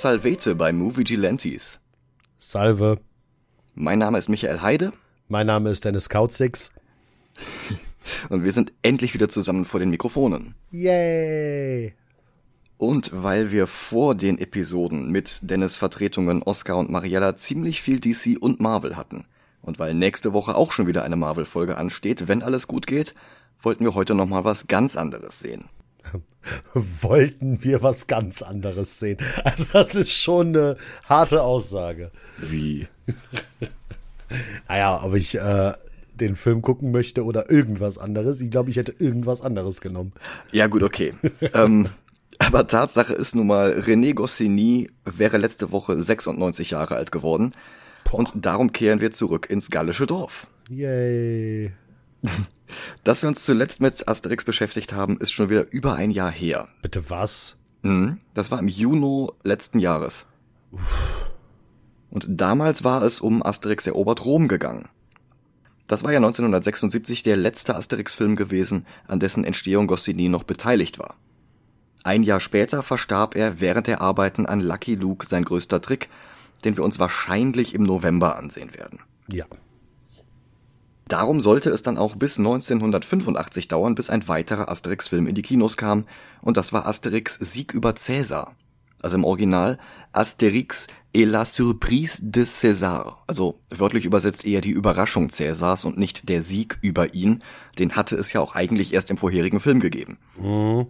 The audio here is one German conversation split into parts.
Salvete bei Movie Gilantes. Salve. Mein Name ist Michael Heide. Mein Name ist Dennis Kautzix. Und wir sind endlich wieder zusammen vor den Mikrofonen. Yay! Und weil wir vor den Episoden mit Dennis Vertretungen Oscar und Mariella ziemlich viel DC und Marvel hatten, und weil nächste Woche auch schon wieder eine Marvel-Folge ansteht, wenn alles gut geht, wollten wir heute nochmal was ganz anderes sehen. wollten wir was ganz anderes sehen. Also das ist schon eine harte Aussage. Wie? naja, ob ich äh, den Film gucken möchte oder irgendwas anderes. Ich glaube, ich hätte irgendwas anderes genommen. Ja gut, okay. ähm, aber Tatsache ist nun mal, René Goscinny wäre letzte Woche 96 Jahre alt geworden. Boah. Und darum kehren wir zurück ins gallische Dorf. Yay. Dass wir uns zuletzt mit Asterix beschäftigt haben, ist schon wieder über ein Jahr her. Bitte was? Mhm, das war im Juni letzten Jahres. Uff. Und damals war es um Asterix erobert Rom gegangen. Das war ja 1976 der letzte Asterix-Film gewesen, an dessen Entstehung Goscinny noch beteiligt war. Ein Jahr später verstarb er während der Arbeiten an Lucky Luke sein größter Trick, den wir uns wahrscheinlich im November ansehen werden. Ja. Darum sollte es dann auch bis 1985 dauern, bis ein weiterer Asterix-Film in die Kinos kam, und das war Asterix Sieg über Cäsar. Also im Original Asterix et la surprise de César. Also wörtlich übersetzt eher die Überraschung Cäsars und nicht der Sieg über ihn. Den hatte es ja auch eigentlich erst im vorherigen Film gegeben. Mhm.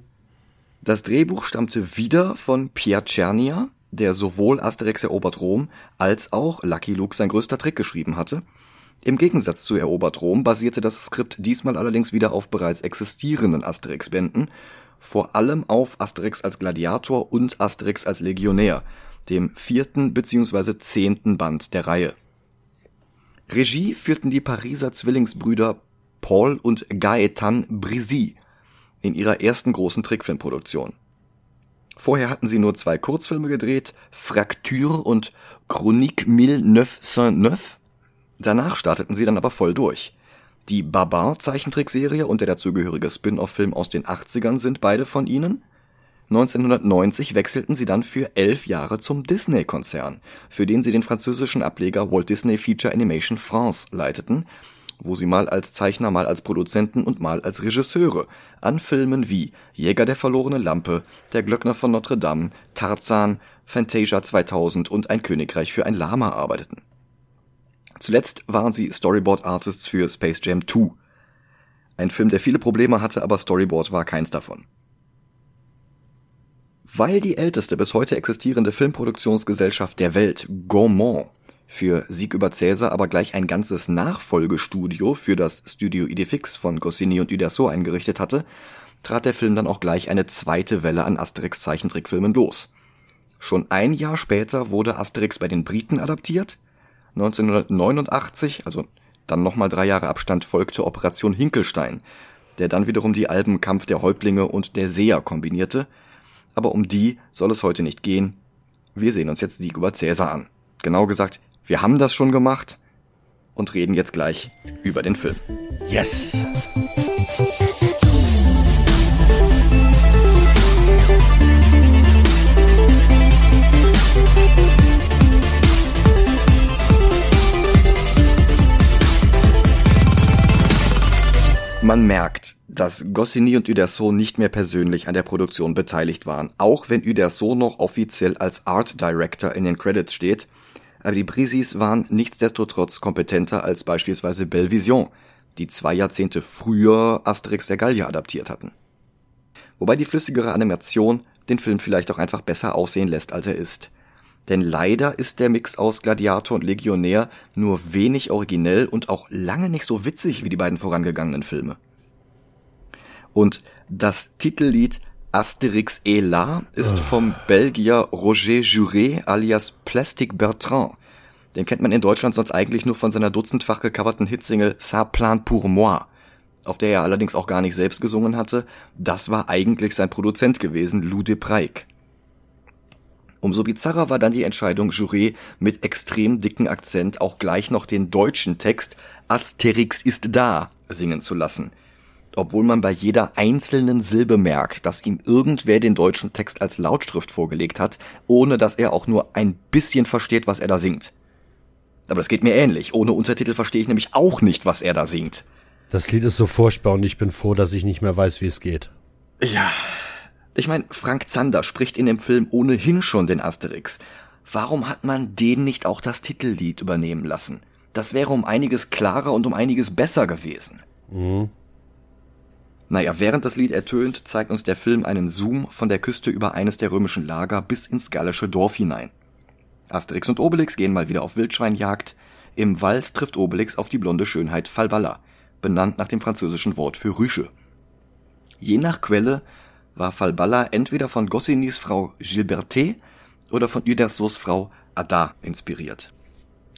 Das Drehbuch stammte wieder von Pierre Czernia, der sowohl Asterix erobert Rom als auch Lucky Luke sein größter Trick geschrieben hatte. Im Gegensatz zu Erobert Rom basierte das Skript diesmal allerdings wieder auf bereits existierenden Asterix-Bänden, vor allem auf Asterix als Gladiator und Asterix als Legionär, dem vierten bzw. zehnten Band der Reihe. Regie führten die Pariser Zwillingsbrüder Paul und Gaëtan Brisy in ihrer ersten großen Trickfilmproduktion. Vorher hatten sie nur zwei Kurzfilme gedreht, Fracture und Chronique 1909 Danach starteten sie dann aber voll durch. Die Babar-Zeichentrickserie und der dazugehörige Spin-off-Film aus den 80ern sind beide von ihnen. 1990 wechselten sie dann für elf Jahre zum Disney-Konzern, für den sie den französischen Ableger Walt Disney Feature Animation France leiteten, wo sie mal als Zeichner, mal als Produzenten und mal als Regisseure an Filmen wie Jäger der verlorene Lampe, Der Glöckner von Notre Dame, Tarzan, Fantasia 2000 und Ein Königreich für ein Lama arbeiteten Zuletzt waren sie Storyboard Artists für Space Jam 2. Ein Film, der viele Probleme hatte, aber Storyboard war keins davon. Weil die älteste bis heute existierende Filmproduktionsgesellschaft der Welt, Gaumont, für Sieg über Cäsar aber gleich ein ganzes Nachfolgestudio für das Studio Idefix von Goscinny und Uderso eingerichtet hatte, trat der Film dann auch gleich eine zweite Welle an Asterix Zeichentrickfilmen los. Schon ein Jahr später wurde Asterix bei den Briten adaptiert, 1989, also dann nochmal drei Jahre Abstand, folgte Operation Hinkelstein, der dann wiederum die Alben Kampf der Häuptlinge und der Seher kombinierte. Aber um die soll es heute nicht gehen. Wir sehen uns jetzt Sieg über Cäsar an. Genau gesagt, wir haben das schon gemacht und reden jetzt gleich über den Film. Yes! Man merkt, dass Goscinny und Uderso nicht mehr persönlich an der Produktion beteiligt waren, auch wenn Uderso noch offiziell als Art Director in den Credits steht. Aber die Brisis waren nichtsdestotrotz kompetenter als beispielsweise Belvision, die zwei Jahrzehnte früher Asterix der Gallier adaptiert hatten. Wobei die flüssigere Animation den Film vielleicht auch einfach besser aussehen lässt, als er ist. Denn leider ist der Mix aus Gladiator und Legionär nur wenig originell und auch lange nicht so witzig wie die beiden vorangegangenen Filme. Und das Titellied Asterix et là ist vom Belgier Roger Juré alias Plastic Bertrand. Den kennt man in Deutschland sonst eigentlich nur von seiner dutzendfach gecoverten Hitsingle Ça plan pour moi, auf der er allerdings auch gar nicht selbst gesungen hatte. Das war eigentlich sein Produzent gewesen, Lou de Preik. Umso bizarrer war dann die Entscheidung, Juré mit extrem dicken Akzent auch gleich noch den deutschen Text Asterix ist da singen zu lassen. obwohl man bei jeder einzelnen Silbe merkt, dass ihm irgendwer den deutschen Text als Lautschrift vorgelegt hat, ohne dass er auch nur ein bisschen versteht, was er da singt. Aber das geht mir ähnlich. Ohne Untertitel verstehe ich nämlich auch nicht, was er da singt. Das Lied ist so furchtbar und ich bin froh, dass ich nicht mehr weiß, wie es geht. Ja. Ich meine, Frank Zander spricht in dem Film ohnehin schon den Asterix. Warum hat man den nicht auch das Titellied übernehmen lassen? Das wäre um einiges klarer und um einiges besser gewesen. Mhm. Naja, während das Lied ertönt, zeigt uns der Film einen Zoom von der Küste über eines der römischen Lager bis ins gallische Dorf hinein. Asterix und Obelix gehen mal wieder auf Wildschweinjagd. Im Wald trifft Obelix auf die blonde Schönheit Falballa, benannt nach dem französischen Wort für Rüsche. Je nach Quelle war Falballa entweder von Gossinis Frau Gilberté oder von Udersos Frau Ada inspiriert.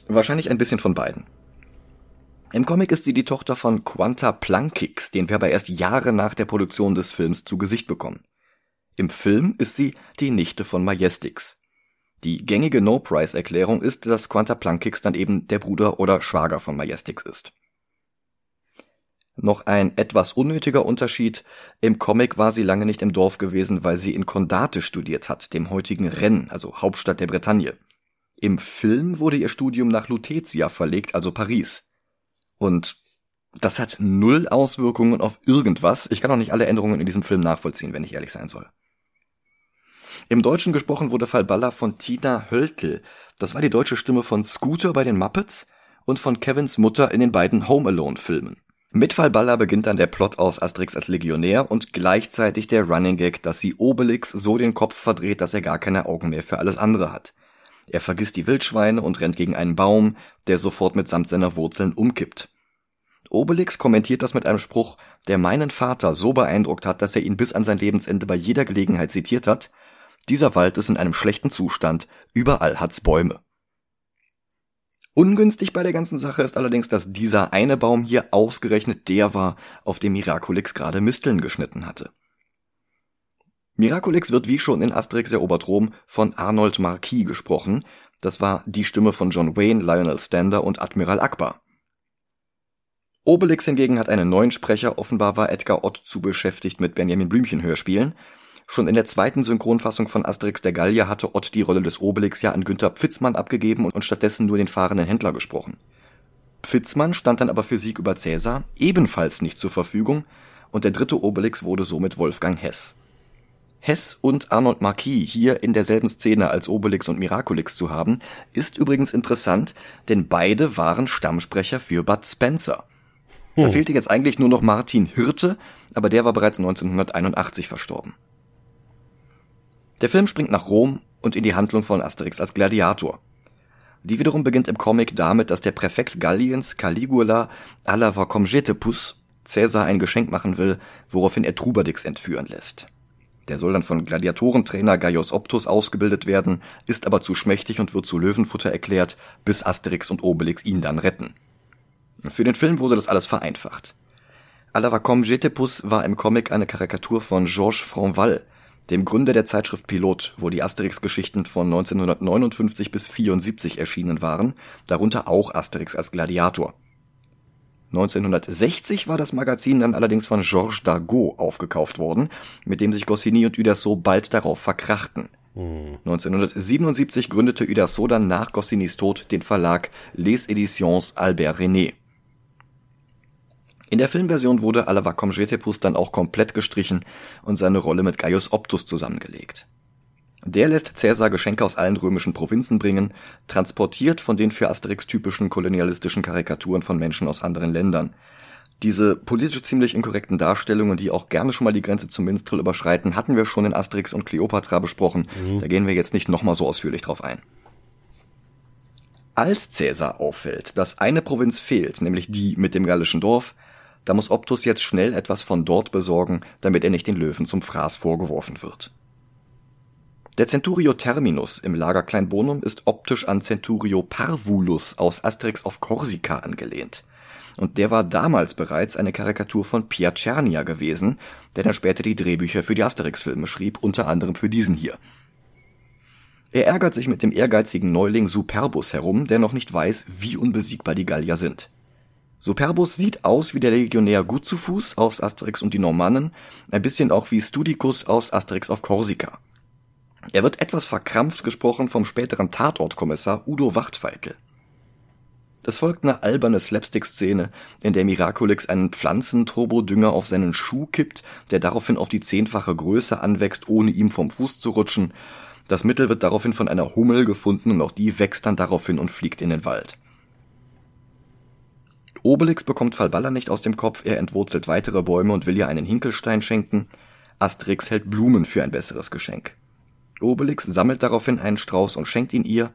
Wahrscheinlich ein bisschen von beiden. Im Comic ist sie die Tochter von Quanta Plankix, den wir aber erst Jahre nach der Produktion des Films zu Gesicht bekommen. Im Film ist sie die Nichte von Majestix. Die gängige No-Price-Erklärung ist, dass Quanta Plankix dann eben der Bruder oder Schwager von Majestix ist. Noch ein etwas unnötiger Unterschied. Im Comic war sie lange nicht im Dorf gewesen, weil sie in Condate studiert hat, dem heutigen Rennes, also Hauptstadt der Bretagne. Im Film wurde ihr Studium nach Lutetia verlegt, also Paris. Und das hat null Auswirkungen auf irgendwas. Ich kann auch nicht alle Änderungen in diesem Film nachvollziehen, wenn ich ehrlich sein soll. Im Deutschen gesprochen wurde Falballa von Tina Hölkel. Das war die deutsche Stimme von Scooter bei den Muppets und von Kevins Mutter in den beiden Home Alone Filmen. Mit Falballa beginnt dann der Plot aus Asterix als Legionär und gleichzeitig der Running Gag, dass sie Obelix so den Kopf verdreht, dass er gar keine Augen mehr für alles andere hat. Er vergisst die Wildschweine und rennt gegen einen Baum, der sofort mitsamt seiner Wurzeln umkippt. Obelix kommentiert das mit einem Spruch, der meinen Vater so beeindruckt hat, dass er ihn bis an sein Lebensende bei jeder Gelegenheit zitiert hat. Dieser Wald ist in einem schlechten Zustand, überall hat's Bäume. Ungünstig bei der ganzen Sache ist allerdings, dass dieser eine Baum hier ausgerechnet der war, auf dem Miraculix gerade Misteln geschnitten hatte. Miraculix wird wie schon in Asterix erobert Rom von Arnold Marquis gesprochen. Das war die Stimme von John Wayne, Lionel Stander und Admiral Akbar. Obelix hingegen hat einen neuen Sprecher, offenbar war Edgar Ott zu beschäftigt mit Benjamin Blümchen Hörspielen. Schon in der zweiten Synchronfassung von Asterix der Gallier hatte Ott die Rolle des Obelix ja an Günther Pfitzmann abgegeben und stattdessen nur den fahrenden Händler gesprochen. Pfitzmann stand dann aber für Sieg über Cäsar ebenfalls nicht zur Verfügung und der dritte Obelix wurde somit Wolfgang Hess. Hess und Arnold Marquis hier in derselben Szene als Obelix und Miraculix zu haben, ist übrigens interessant, denn beide waren Stammsprecher für Bud Spencer. Da hm. fehlte jetzt eigentlich nur noch Martin Hirte, aber der war bereits 1981 verstorben. Der Film springt nach Rom und in die Handlung von Asterix als Gladiator. Die wiederum beginnt im Comic damit, dass der Präfekt Galliens Caligula alla Vacomgetepus Caesar ein Geschenk machen will, woraufhin er Trubadix entführen lässt. Der soll dann von Gladiatorentrainer Gaius Optus ausgebildet werden, ist aber zu schmächtig und wird zu Löwenfutter erklärt, bis Asterix und Obelix ihn dann retten. Für den Film wurde das alles vereinfacht. Alavacom Jetepus war im Comic eine Karikatur von Georges Franval, dem Gründer der Zeitschrift Pilot, wo die Asterix-Geschichten von 1959 bis 74 erschienen waren, darunter auch Asterix als Gladiator. 1960 war das Magazin dann allerdings von Georges Dargaud aufgekauft worden, mit dem sich Goscinny und Uderso bald darauf verkrachten. 1977 hm. gründete Uderso dann nach Goscinnys Tod den Verlag Les Editions Albert René. In der Filmversion wurde Alavacom Jetepus dann auch komplett gestrichen und seine Rolle mit Gaius Optus zusammengelegt. Der lässt Cäsar Geschenke aus allen römischen Provinzen bringen, transportiert von den für Asterix typischen kolonialistischen Karikaturen von Menschen aus anderen Ländern. Diese politisch ziemlich inkorrekten Darstellungen, die auch gerne schon mal die Grenze zum Minstrel überschreiten, hatten wir schon in Asterix und Cleopatra besprochen. Mhm. Da gehen wir jetzt nicht nochmal so ausführlich drauf ein. Als Cäsar auffällt, dass eine Provinz fehlt, nämlich die mit dem gallischen Dorf, da muss Optus jetzt schnell etwas von dort besorgen, damit er nicht den Löwen zum Fraß vorgeworfen wird. Der Centurio Terminus im Lager Kleinbonum ist optisch an Centurio Parvulus aus Asterix auf Korsika angelehnt. Und der war damals bereits eine Karikatur von Piacernia gewesen, der dann später die Drehbücher für die Asterix-Filme schrieb, unter anderem für diesen hier. Er ärgert sich mit dem ehrgeizigen Neuling Superbus herum, der noch nicht weiß, wie unbesiegbar die Gallier sind. Superbus sieht aus wie der Legionär gut zu Fuß aus Asterix und die Normannen, ein bisschen auch wie Studicus aus Asterix auf Korsika. Er wird etwas verkrampft gesprochen vom späteren Tatortkommissar Udo Wachtfeikel. Es folgt eine alberne Slapstick-Szene, in der Miraculix einen Pflanzenturbodünger auf seinen Schuh kippt, der daraufhin auf die zehnfache Größe anwächst, ohne ihm vom Fuß zu rutschen. Das Mittel wird daraufhin von einer Hummel gefunden und auch die wächst dann daraufhin und fliegt in den Wald. Obelix bekommt Falballa nicht aus dem Kopf, er entwurzelt weitere Bäume und will ihr einen Hinkelstein schenken. Asterix hält Blumen für ein besseres Geschenk. Obelix sammelt daraufhin einen Strauß und schenkt ihn ihr,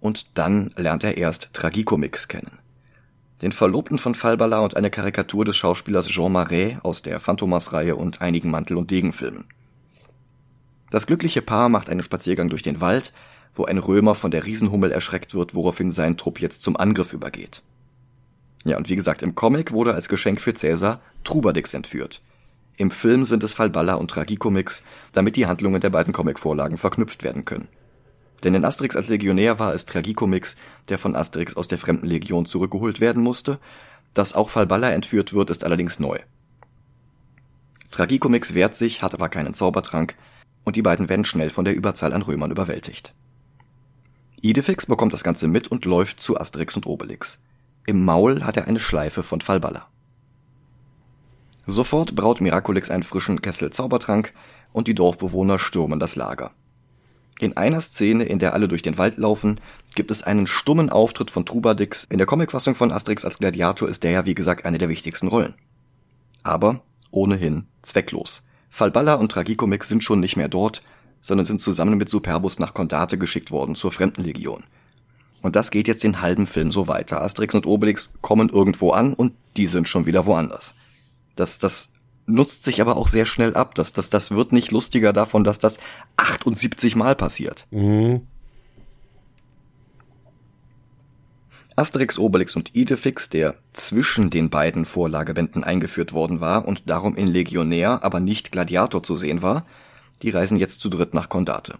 und dann lernt er erst Tragikomix kennen. Den Verlobten von Falbala und eine Karikatur des Schauspielers Jean Marais aus der Phantomas-Reihe und einigen Mantel- und Degenfilmen. Das glückliche Paar macht einen Spaziergang durch den Wald, wo ein Römer von der Riesenhummel erschreckt wird, woraufhin sein Trupp jetzt zum Angriff übergeht. Ja, und wie gesagt, im Comic wurde als Geschenk für Cäsar Trubadix entführt. Im Film sind es Falballa und Tragikomix, damit die Handlungen der beiden Comicvorlagen verknüpft werden können. Denn in Asterix als Legionär war es Tragikomix, der von Asterix aus der Fremden Legion zurückgeholt werden musste. Dass auch Falballa entführt wird, ist allerdings neu. Tragikomix wehrt sich, hat aber keinen Zaubertrank, und die beiden werden schnell von der Überzahl an Römern überwältigt. Idefix bekommt das Ganze mit und läuft zu Asterix und Obelix. Im Maul hat er eine Schleife von Falballa. Sofort braut Miraculix einen frischen Kessel Zaubertrank und die Dorfbewohner stürmen das Lager. In einer Szene, in der alle durch den Wald laufen, gibt es einen stummen Auftritt von Trubadix. In der Comicfassung von Asterix als Gladiator ist der ja wie gesagt eine der wichtigsten Rollen. Aber ohnehin zwecklos. Falballa und Tragikomix sind schon nicht mehr dort, sondern sind zusammen mit Superbus nach Kondate geschickt worden zur Fremdenlegion. Und das geht jetzt den halben Film so weiter. Asterix und Obelix kommen irgendwo an und die sind schon wieder woanders. Das, das nutzt sich aber auch sehr schnell ab. Das, das, das wird nicht lustiger davon, dass das 78 Mal passiert. Mhm. Asterix, Obelix und Idefix, der zwischen den beiden Vorlagebänden eingeführt worden war und darum in Legionär, aber nicht Gladiator zu sehen war, die reisen jetzt zu dritt nach Kondate.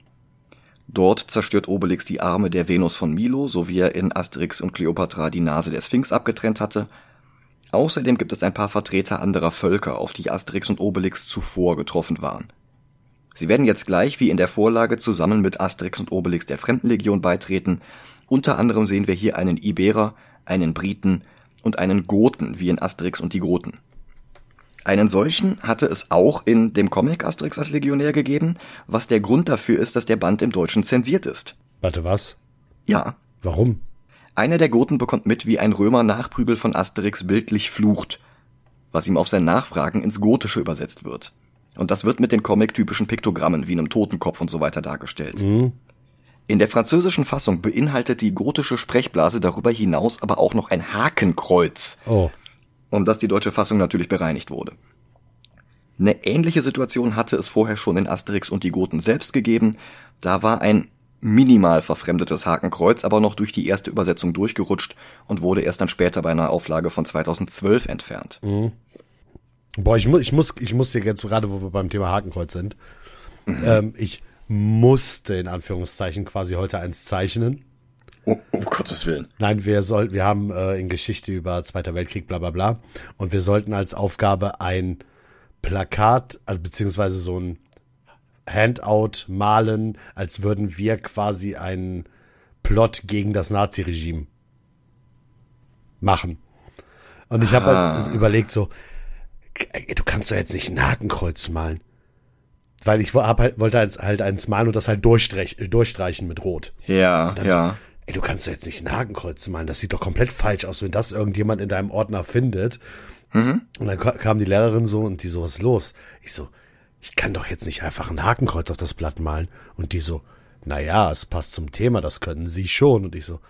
Dort zerstört Obelix die Arme der Venus von Milo, so wie er in Asterix und Cleopatra die Nase der Sphinx abgetrennt hatte. Außerdem gibt es ein paar Vertreter anderer Völker, auf die Asterix und Obelix zuvor getroffen waren. Sie werden jetzt gleich wie in der Vorlage zusammen mit Asterix und Obelix der Fremdenlegion beitreten. Unter anderem sehen wir hier einen Iberer, einen Briten und einen Goten, wie in Asterix und die Goten. Einen solchen hatte es auch in dem Comic Asterix als Legionär gegeben, was der Grund dafür ist, dass der Band im Deutschen zensiert ist. Warte, was? Ja. Warum? Einer der Goten bekommt mit, wie ein Römer Nachprügel von Asterix bildlich flucht, was ihm auf sein Nachfragen ins Gotische übersetzt wird. Und das wird mit den comic-typischen Piktogrammen wie einem Totenkopf und so weiter dargestellt. Mhm. In der französischen Fassung beinhaltet die gotische Sprechblase darüber hinaus aber auch noch ein Hakenkreuz. Oh um das die deutsche Fassung natürlich bereinigt wurde. Eine ähnliche Situation hatte es vorher schon in Asterix und die Goten selbst gegeben. Da war ein minimal verfremdetes Hakenkreuz aber noch durch die erste Übersetzung durchgerutscht und wurde erst dann später bei einer Auflage von 2012 entfernt. Mhm. Boah, ich muss, ich muss, ich muss dir jetzt gerade, wo wir beim Thema Hakenkreuz sind, mhm. ähm, ich musste in Anführungszeichen quasi heute eins zeichnen. Um Gottes Willen. Nein, wir sollten, wir haben äh, in Geschichte über Zweiter Weltkrieg, bla bla bla. Und wir sollten als Aufgabe ein Plakat, also beziehungsweise so ein Handout malen, als würden wir quasi einen Plot gegen das Nazi-Regime machen. Und ich habe halt überlegt so, du kannst doch jetzt nicht ein Hakenkreuz malen. Weil ich hab halt, wollte halt eins malen und das halt durchstreichen mit Rot. Ja, ja. So, ey, du kannst doch jetzt nicht ein Hakenkreuz malen, das sieht doch komplett falsch aus, wenn das irgendjemand in deinem Ordner findet. Mhm. Und dann kam die Lehrerin so und die so, was ist los? Ich so, ich kann doch jetzt nicht einfach ein Hakenkreuz auf das Blatt malen. Und die so, na ja, es passt zum Thema, das können sie schon. Und ich so,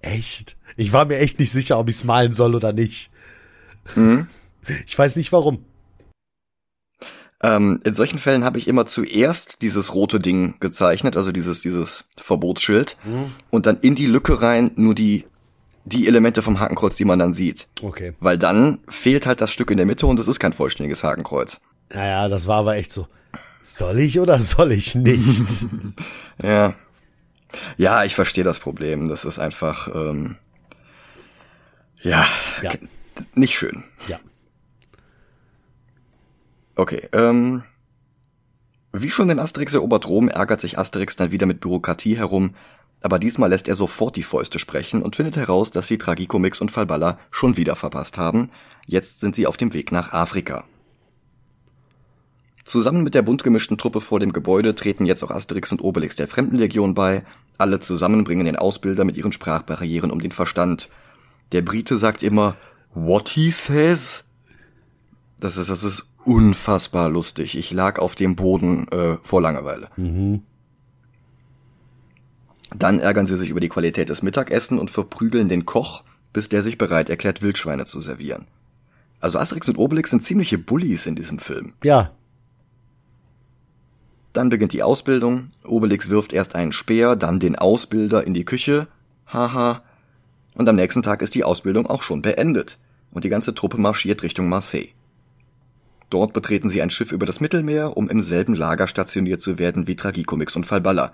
echt? Ich war mir echt nicht sicher, ob ich es malen soll oder nicht. Mhm. Ich weiß nicht warum. Ähm, in solchen Fällen habe ich immer zuerst dieses rote Ding gezeichnet, also dieses, dieses Verbotsschild, mhm. und dann in die Lücke rein nur die, die Elemente vom Hakenkreuz, die man dann sieht. Okay. Weil dann fehlt halt das Stück in der Mitte und es ist kein vollständiges Hakenkreuz. Naja, das war aber echt so. Soll ich oder soll ich nicht? ja. Ja, ich verstehe das Problem. Das ist einfach, ähm, Ja, ja. nicht schön. Ja. Okay, ähm, wie schon in Asterix erobert Rom ärgert sich Asterix dann wieder mit Bürokratie herum, aber diesmal lässt er sofort die Fäuste sprechen und findet heraus, dass sie Tragikomix und Falballa schon wieder verpasst haben. Jetzt sind sie auf dem Weg nach Afrika. Zusammen mit der bunt gemischten Truppe vor dem Gebäude treten jetzt auch Asterix und Obelix der Fremdenlegion bei. Alle zusammen bringen den Ausbilder mit ihren Sprachbarrieren um den Verstand. Der Brite sagt immer, what he says? Das ist, das ist unfassbar lustig. Ich lag auf dem Boden äh, vor Langeweile. Mhm. Dann ärgern sie sich über die Qualität des Mittagessen und verprügeln den Koch, bis der sich bereit erklärt, Wildschweine zu servieren. Also Asterix und Obelix sind ziemliche Bullies in diesem Film. Ja. Dann beginnt die Ausbildung. Obelix wirft erst einen Speer, dann den Ausbilder in die Küche. Haha. Und am nächsten Tag ist die Ausbildung auch schon beendet. Und die ganze Truppe marschiert Richtung Marseille. Dort betreten sie ein Schiff über das Mittelmeer, um im selben Lager stationiert zu werden wie Tragicomix und Falballa.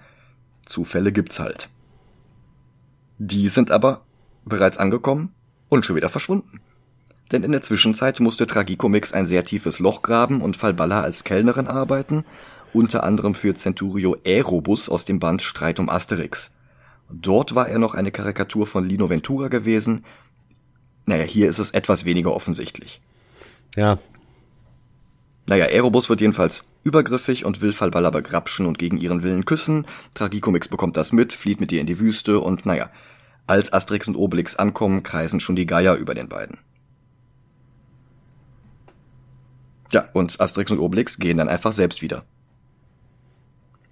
Zufälle gibt's halt. Die sind aber bereits angekommen und schon wieder verschwunden. Denn in der Zwischenzeit musste Tragicomix ein sehr tiefes Loch graben und Falballa als Kellnerin arbeiten, unter anderem für Centurio Aerobus aus dem Band Streit um Asterix. Dort war er noch eine Karikatur von Lino Ventura gewesen. Naja, hier ist es etwas weniger offensichtlich. Ja, naja, Aerobus wird jedenfalls übergriffig und will Falballa begrapschen und gegen ihren Willen küssen. Tragicomix bekommt das mit, flieht mit ihr in die Wüste und naja, als Asterix und Obelix ankommen, kreisen schon die Geier über den beiden. Ja, und Asterix und Obelix gehen dann einfach selbst wieder.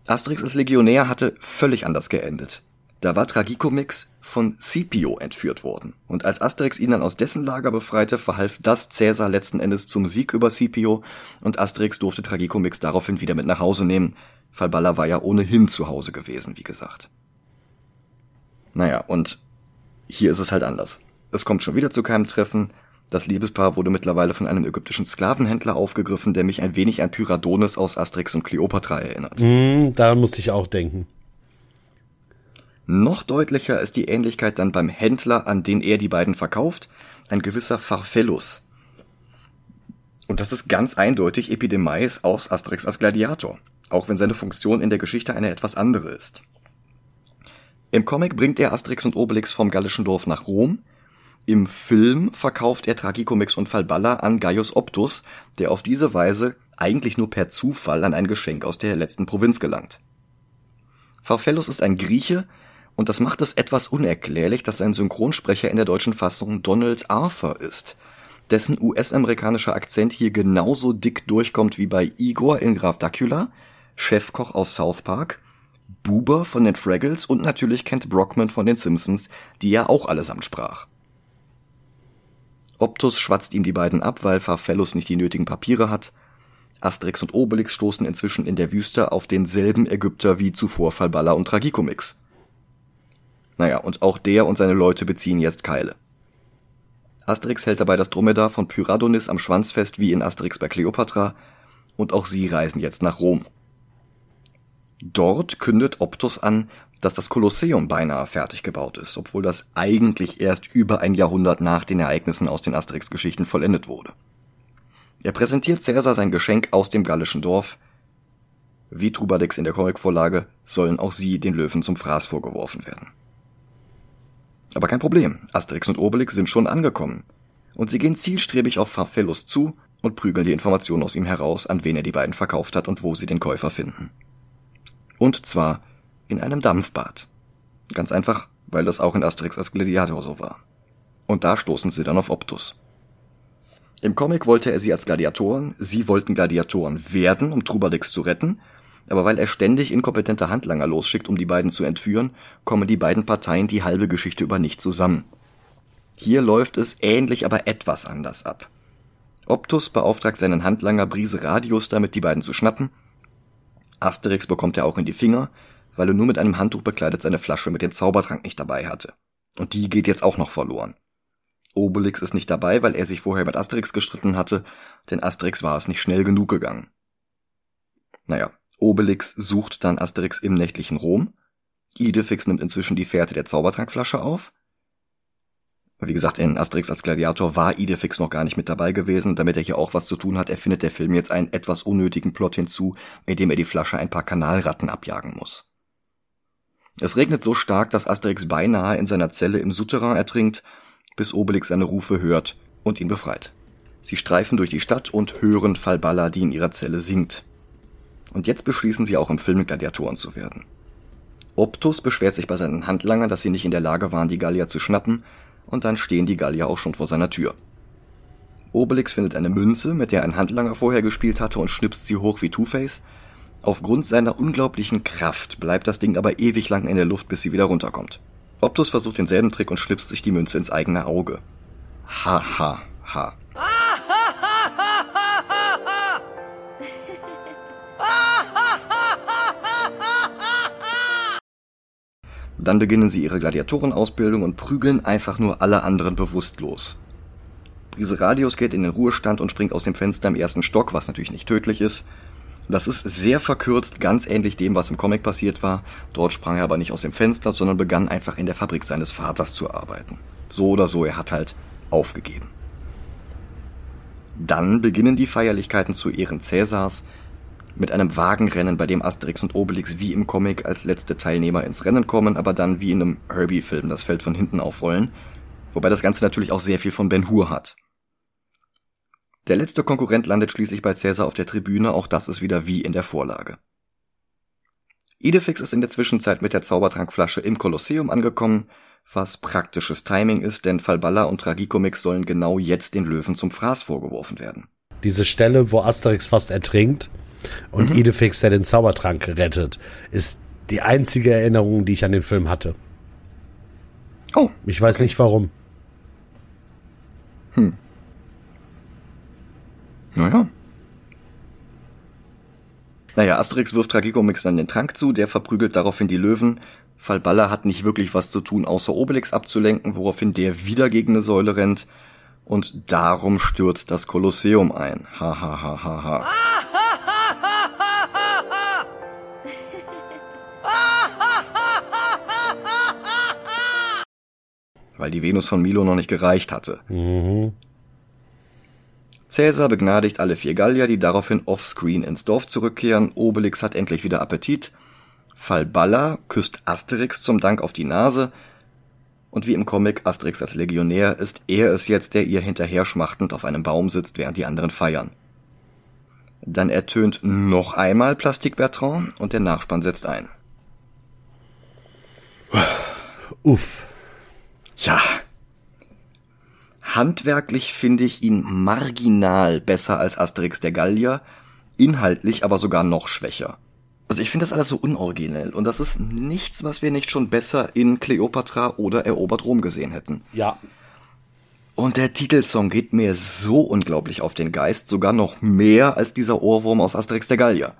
Asterix als Legionär hatte völlig anders geendet. Da war Tragicomix von Scipio entführt worden. Und als Asterix ihn dann aus dessen Lager befreite, verhalf das Cäsar letzten Endes zum Sieg über Scipio und Asterix durfte Tragicomix daraufhin wieder mit nach Hause nehmen. Falballa war ja ohnehin zu Hause gewesen, wie gesagt. Naja, und hier ist es halt anders. Es kommt schon wieder zu keinem Treffen. Das Liebespaar wurde mittlerweile von einem ägyptischen Sklavenhändler aufgegriffen, der mich ein wenig an Pyradonis aus Asterix und Cleopatra erinnert. Mm, daran muss ich auch denken. Noch deutlicher ist die Ähnlichkeit dann beim Händler, an den er die beiden verkauft, ein gewisser Farfellus. Und das ist ganz eindeutig Epidemais aus Asterix als Gladiator, auch wenn seine Funktion in der Geschichte eine etwas andere ist. Im Comic bringt er Asterix und Obelix vom gallischen Dorf nach Rom. Im Film verkauft er Tragicomix und Falballa an Gaius Optus, der auf diese Weise eigentlich nur per Zufall an ein Geschenk aus der letzten Provinz gelangt. Farfellus ist ein Grieche, und das macht es etwas unerklärlich, dass sein Synchronsprecher in der deutschen Fassung Donald Arthur ist, dessen US-amerikanischer Akzent hier genauso dick durchkommt wie bei Igor in Graf Dacula, Chefkoch aus South Park, Buber von den Fraggles und natürlich Kent Brockman von den Simpsons, die er auch allesamt sprach. Optus schwatzt ihm die beiden ab, weil Farfellus nicht die nötigen Papiere hat. Asterix und Obelix stoßen inzwischen in der Wüste auf denselben Ägypter wie zuvor Falballa und Tragicomix. Naja, und auch der und seine Leute beziehen jetzt Keile. Asterix hält dabei das Dromedar von Pyradonis am Schwanz fest wie in Asterix bei Kleopatra, und auch sie reisen jetzt nach Rom. Dort kündet Optus an, dass das Kolosseum beinahe fertig gebaut ist, obwohl das eigentlich erst über ein Jahrhundert nach den Ereignissen aus den Asterix-Geschichten vollendet wurde. Er präsentiert Cäsar sein Geschenk aus dem gallischen Dorf. Wie Trubadix in der Comicvorlage sollen auch sie den Löwen zum Fraß vorgeworfen werden. Aber kein Problem, Asterix und Obelix sind schon angekommen. Und sie gehen zielstrebig auf Farfellus zu und prügeln die Informationen aus ihm heraus, an wen er die beiden verkauft hat und wo sie den Käufer finden. Und zwar in einem Dampfbad. Ganz einfach, weil das auch in Asterix als Gladiator so war. Und da stoßen sie dann auf Optus. Im Comic wollte er sie als Gladiatoren, sie wollten Gladiatoren werden, um Trubadix zu retten, aber weil er ständig inkompetente Handlanger losschickt, um die beiden zu entführen, kommen die beiden Parteien die halbe Geschichte über nicht zusammen. Hier läuft es ähnlich, aber etwas anders ab. Optus beauftragt seinen Handlanger Brise Radius damit, die beiden zu schnappen. Asterix bekommt er auch in die Finger, weil er nur mit einem Handtuch bekleidet seine Flasche mit dem Zaubertrank nicht dabei hatte. Und die geht jetzt auch noch verloren. Obelix ist nicht dabei, weil er sich vorher mit Asterix gestritten hatte, denn Asterix war es nicht schnell genug gegangen. Naja, Obelix sucht dann Asterix im nächtlichen Rom. Idefix nimmt inzwischen die Fährte der Zaubertrankflasche auf. Wie gesagt, in Asterix als Gladiator war Idefix noch gar nicht mit dabei gewesen. Damit er hier auch was zu tun hat, erfindet der Film jetzt einen etwas unnötigen Plot hinzu, indem er die Flasche ein paar Kanalratten abjagen muss. Es regnet so stark, dass Asterix beinahe in seiner Zelle im Souterrain ertrinkt, bis Obelix seine Rufe hört und ihn befreit. Sie streifen durch die Stadt und hören Falballa, die in ihrer Zelle singt. Und jetzt beschließen sie auch im Film Gladiatoren zu werden. Optus beschwert sich bei seinen Handlangern, dass sie nicht in der Lage waren, die Gallier zu schnappen, und dann stehen die Gallier auch schon vor seiner Tür. Obelix findet eine Münze, mit der ein Handlanger vorher gespielt hatte, und schnipst sie hoch wie Two-Face. Aufgrund seiner unglaublichen Kraft bleibt das Ding aber ewig lang in der Luft, bis sie wieder runterkommt. Optus versucht denselben Trick und schnipst sich die Münze ins eigene Auge. Ha ha ha. Dann beginnen sie ihre Gladiatorenausbildung und prügeln einfach nur alle anderen bewusstlos. Brise geht in den Ruhestand und springt aus dem Fenster im ersten Stock, was natürlich nicht tödlich ist. Das ist sehr verkürzt, ganz ähnlich dem, was im Comic passiert war. Dort sprang er aber nicht aus dem Fenster, sondern begann einfach in der Fabrik seines Vaters zu arbeiten. So oder so, er hat halt aufgegeben. Dann beginnen die Feierlichkeiten zu Ehren Cäsars, mit einem Wagenrennen, bei dem Asterix und Obelix wie im Comic als letzte Teilnehmer ins Rennen kommen, aber dann wie in einem Herbie-Film das Feld von hinten aufrollen. Wobei das Ganze natürlich auch sehr viel von Ben Hur hat. Der letzte Konkurrent landet schließlich bei Cäsar auf der Tribüne, auch das ist wieder wie in der Vorlage. Idefix ist in der Zwischenzeit mit der Zaubertrankflasche im Kolosseum angekommen, was praktisches Timing ist, denn Falballa und Tragicomix sollen genau jetzt den Löwen zum Fraß vorgeworfen werden. Diese Stelle, wo Asterix fast ertrinkt, und mhm. Idefix, der den Zaubertrank rettet, ist die einzige Erinnerung, die ich an den Film hatte. Oh. Ich weiß okay. nicht warum. Hm. Naja. Naja, Asterix wirft Tragicomix dann den Trank zu, der verprügelt daraufhin die Löwen. Falballa hat nicht wirklich was zu tun, außer Obelix abzulenken, woraufhin der wieder gegen eine Säule rennt. Und darum stürzt das Kolosseum ein. Ha ha ha ha ha. Weil die Venus von Milo noch nicht gereicht hatte. Mhm. Cäsar begnadigt alle vier Gallier, die daraufhin offscreen ins Dorf zurückkehren. Obelix hat endlich wieder Appetit. Falballa küsst Asterix zum Dank auf die Nase. Und wie im Comic Asterix als Legionär ist er es jetzt, der ihr hinterher schmachtend auf einem Baum sitzt, während die anderen feiern. Dann ertönt noch einmal Plastik Bertrand und der Nachspann setzt ein. Uff. Ja. Handwerklich finde ich ihn marginal besser als Asterix der Gallier, inhaltlich aber sogar noch schwächer. Also ich finde das alles so unoriginell und das ist nichts, was wir nicht schon besser in Cleopatra oder Erobert Rom gesehen hätten. Ja. Und der Titelsong geht mir so unglaublich auf den Geist, sogar noch mehr als dieser Ohrwurm aus Asterix der Gallier.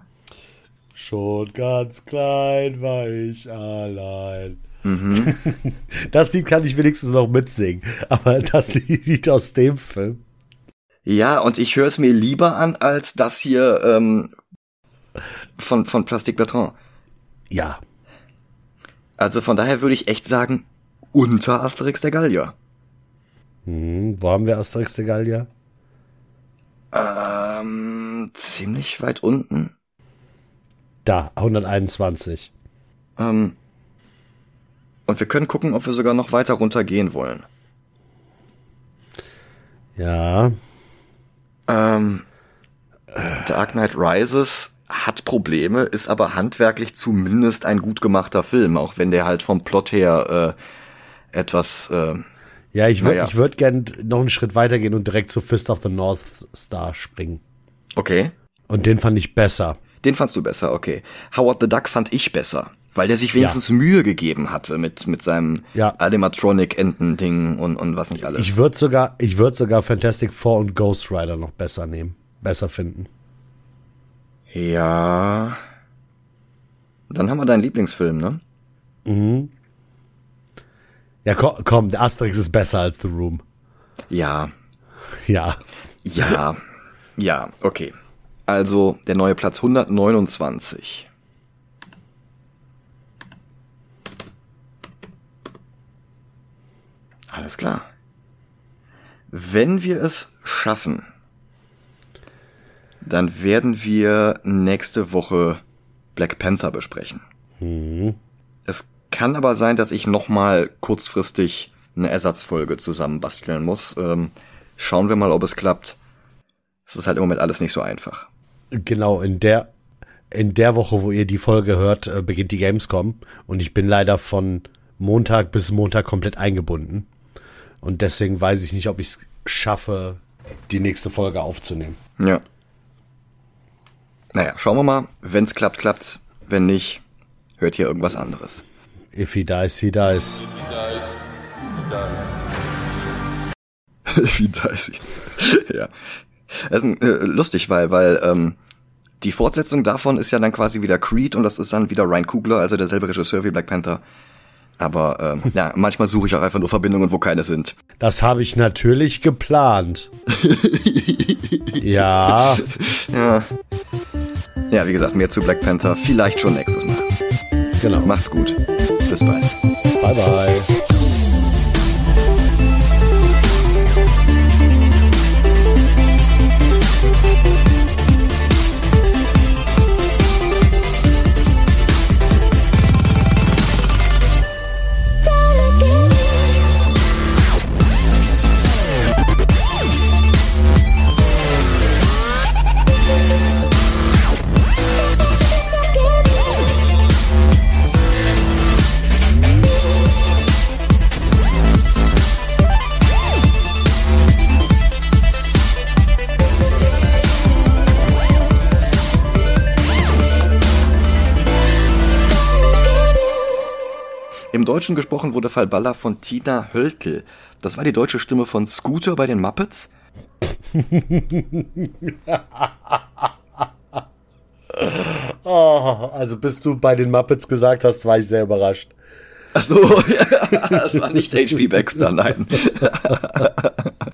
Schon ganz klein war ich allein. Mhm. Das Lied kann ich wenigstens noch mitsingen, aber das Lied aus dem Film. Ja, und ich höre es mir lieber an als das hier ähm, von, von Plastic Bertrand. Ja. Also von daher würde ich echt sagen, unter Asterix der Gallier. Hm, wo haben wir Asterix der Gallier? Ähm, ziemlich weit unten. Da, 121. Ähm, und wir können gucken, ob wir sogar noch weiter runter gehen wollen. Ja. Ähm, Dark Knight Rises hat Probleme, ist aber handwerklich zumindest ein gut gemachter Film, auch wenn der halt vom Plot her äh, etwas. Äh, ja, ich würde ja. ich würd gern noch einen Schritt weiter gehen und direkt zu Fist of the North Star springen. Okay. Und den fand ich besser. Den fandst du besser, okay. Howard the Duck fand ich besser. Weil der sich wenigstens ja. Mühe gegeben hatte mit, mit seinem ja. Animatronic-Enten-Ding und, und was nicht alles. Ich würde sogar, ich würde sogar Fantastic Four und Ghost Rider noch besser nehmen. Besser finden. Ja. Dann haben wir deinen Lieblingsfilm, ne? Mhm. Ja, komm, komm, der Asterix ist besser als The Room. Ja. Ja. Ja. Ja, okay. Also, der neue Platz 129. Alles klar. Wenn wir es schaffen, dann werden wir nächste Woche Black Panther besprechen. Mhm. Es kann aber sein, dass ich nochmal kurzfristig eine Ersatzfolge zusammenbasteln muss. Ähm, schauen wir mal, ob es klappt. Es ist halt im Moment alles nicht so einfach. Genau, in der, in der Woche, wo ihr die Folge hört, äh, beginnt die Gamescom. Und ich bin leider von Montag bis Montag komplett eingebunden. Und deswegen weiß ich nicht, ob ich es schaffe, die nächste Folge aufzunehmen. Ja. Naja, schauen wir mal. Wenn es klappt, klappt's. Wenn nicht, hört ihr irgendwas anderes. If he dies, he dies. If he dies, he dies. ja. Das ist äh, lustig, weil, weil ähm, die Fortsetzung davon ist ja dann quasi wieder Creed und das ist dann wieder Ryan Coogler, also derselbe Regisseur wie Black Panther. Aber ähm, ja, manchmal suche ich auch einfach nur Verbindungen, wo keine sind. Das habe ich natürlich geplant. ja. Ja. Ja, wie gesagt, mehr zu Black Panther vielleicht schon nächstes Mal. Genau. Macht's gut. Bis bald. Bye bye. Deutschen gesprochen wurde Falballa von Tina Hölkel. Das war die deutsche Stimme von Scooter bei den Muppets. oh, also bis du bei den Muppets gesagt hast, war ich sehr überrascht. Ach so, das war nicht H.P. Baxter, nein.